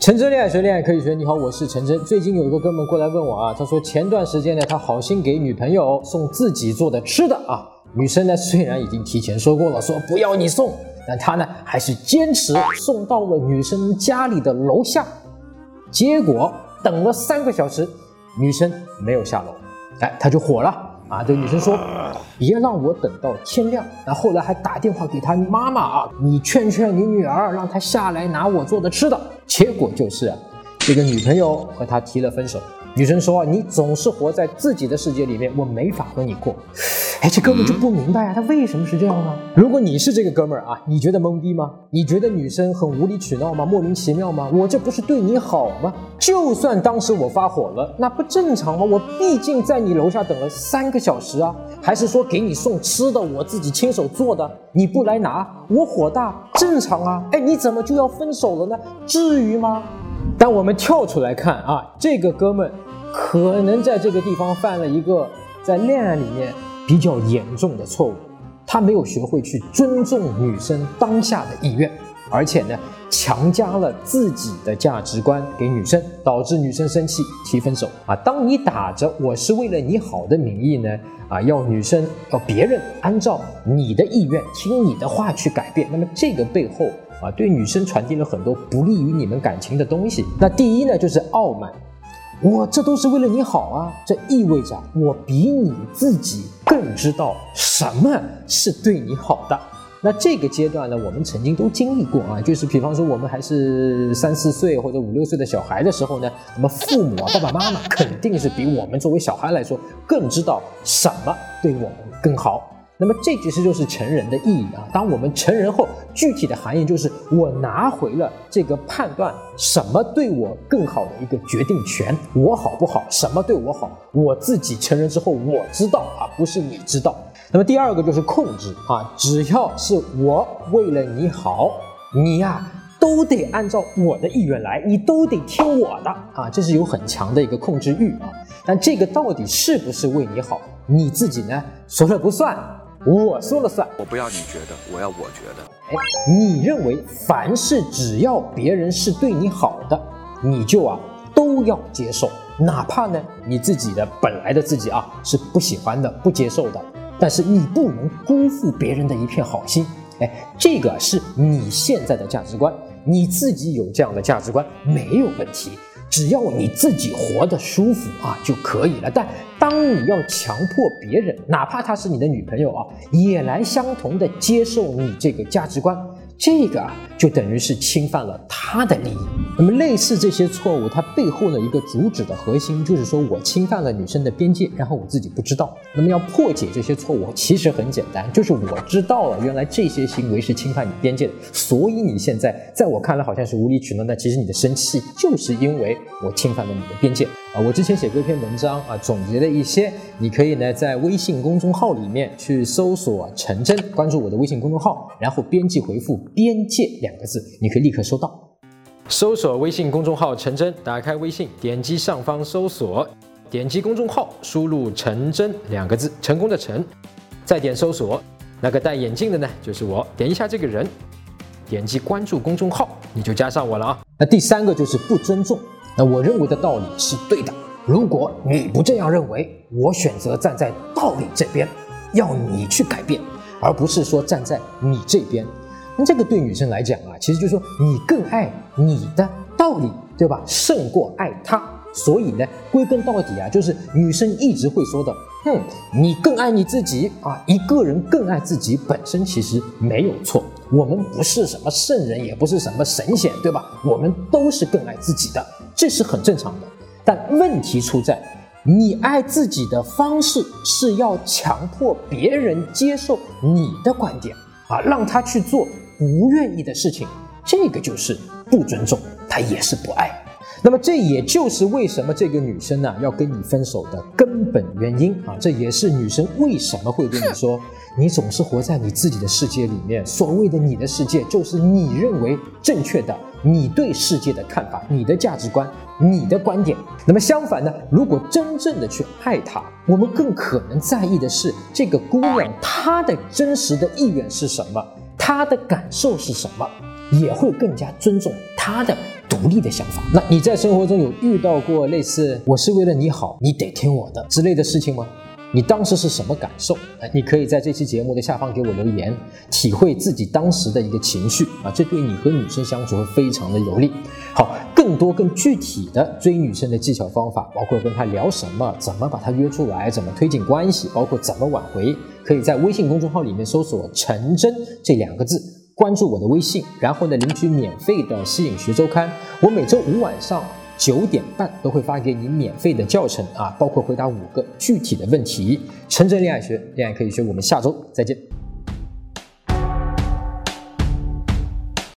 陈真恋爱学，恋爱可以学。你好，我是陈真。最近有一个哥们过来问我啊，他说前段时间呢，他好心给女朋友送自己做的吃的啊，女生呢虽然已经提前说过了，说不要你送，但他呢还是坚持送到了女生家里的楼下，结果等了三个小时，女生没有下楼，哎，他就火了。啊，这个女生说，别让我等到天亮。然后后来还打电话给他妈妈啊，你劝劝你女儿，让她下来拿我做的吃的。结果就是，这个女朋友和他提了分手。女生说，你总是活在自己的世界里面，我没法和你过。哎，这哥们就不明白啊，他为什么是这样呢？如果你是这个哥们儿啊，你觉得懵逼吗？你觉得女生很无理取闹吗？莫名其妙吗？我这不是对你好吗？就算当时我发火了，那不正常吗？我毕竟在你楼下等了三个小时啊，还是说给你送吃的，我自己亲手做的，你不来拿，我火大正常啊？哎，你怎么就要分手了呢？至于吗？但我们跳出来看啊，这个哥们可能在这个地方犯了一个在恋爱里面。比较严重的错误，他没有学会去尊重女生当下的意愿，而且呢，强加了自己的价值观给女生，导致女生生气提分手啊。当你打着我是为了你好的名义呢，啊，要女生要别人按照你的意愿听你的话去改变，那么这个背后啊，对女生传递了很多不利于你们感情的东西。那第一呢，就是傲慢。我这都是为了你好啊！这意味着我比你自己更知道什么是对你好的。那这个阶段呢，我们曾经都经历过啊，就是比方说我们还是三四岁或者五六岁的小孩的时候呢，那么父母啊、爸爸妈妈肯定是比我们作为小孩来说更知道什么对我们更好。那么这其实就是成人的意义啊！当我们成人后，具体的含义就是我拿回了这个判断什么对我更好的一个决定权，我好不好，什么对我好，我自己成人之后我知道啊，不是你知道。那么第二个就是控制啊，只要是我为了你好，你呀都得按照我的意愿来，你都得听我的啊，这是有很强的一个控制欲啊。但这个到底是不是为你好，你自己呢说了不算。我说了算，我不要你觉得，我要我觉得。哎，你认为凡事只要别人是对你好的，你就啊都要接受，哪怕呢你自己的本来的自己啊是不喜欢的、不接受的，但是你不能辜负别人的一片好心。哎，这个是你现在的价值观，你自己有这样的价值观没有问题。只要你自己活得舒服啊就可以了。但当你要强迫别人，哪怕她是你的女朋友啊，也来相同的接受你这个价值观。这个啊，就等于是侵犯了他的利益。那么，类似这些错误，它背后的一个主旨的核心，就是说我侵犯了女生的边界，然后我自己不知道。那么，要破解这些错误，其实很简单，就是我知道了，原来这些行为是侵犯你边界的，所以你现在在我看来好像是无理取闹，但其实你的生气就是因为我侵犯了你的边界。啊，我之前写过一篇文章啊，总结了一些，你可以呢在微信公众号里面去搜索“陈真”，关注我的微信公众号，然后编辑回复“边界”两个字，你可以立刻收到。搜索微信公众号“陈真”，打开微信，点击上方搜索，点击公众号，输入“陈真”两个字，成功的“陈”，再点搜索，那个戴眼镜的呢就是我，点一下这个人，点击关注公众号，你就加上我了啊。那第三个就是不尊重。那我认为的道理是对的。如果你不这样认为，我选择站在道理这边，要你去改变，而不是说站在你这边。那这个对女生来讲啊，其实就是说你更爱你的道理，对吧？胜过爱他。所以呢，归根到底啊，就是女生一直会说的，哼，你更爱你自己啊。一个人更爱自己本身其实没有错。我们不是什么圣人，也不是什么神仙，对吧？我们都是更爱自己的。这是很正常的，但问题出在你爱自己的方式是要强迫别人接受你的观点啊，让他去做不愿意的事情，这个就是不尊重，他也是不爱。那么这也就是为什么这个女生呢要跟你分手的根本原因啊，这也是女生为什么会跟你说，你总是活在你自己的世界里面，所谓的你的世界就是你认为正确的。你对世界的看法、你的价值观、你的观点。那么相反呢，如果真正的去爱她，我们更可能在意的是这个姑娘她的真实的意愿是什么，他的感受是什么，也会更加尊重他的独立的想法。那你在生活中有遇到过类似“我是为了你好，你得听我的”之类的事情吗？你当时是什么感受？哎，你可以在这期节目的下方给我留言，体会自己当时的一个情绪啊，这对你和女生相处会非常的有利。好，更多更具体的追女生的技巧方法，包括跟她聊什么，怎么把她约出来，怎么推进关系，包括怎么挽回，可以在微信公众号里面搜索“陈真”这两个字，关注我的微信，然后呢领取免费的吸引学周刊。我每周五晚上。九点半都会发给你免费的教程啊，包括回答五个具体的问题。陈真恋爱学，恋爱可以学，我们下周再见。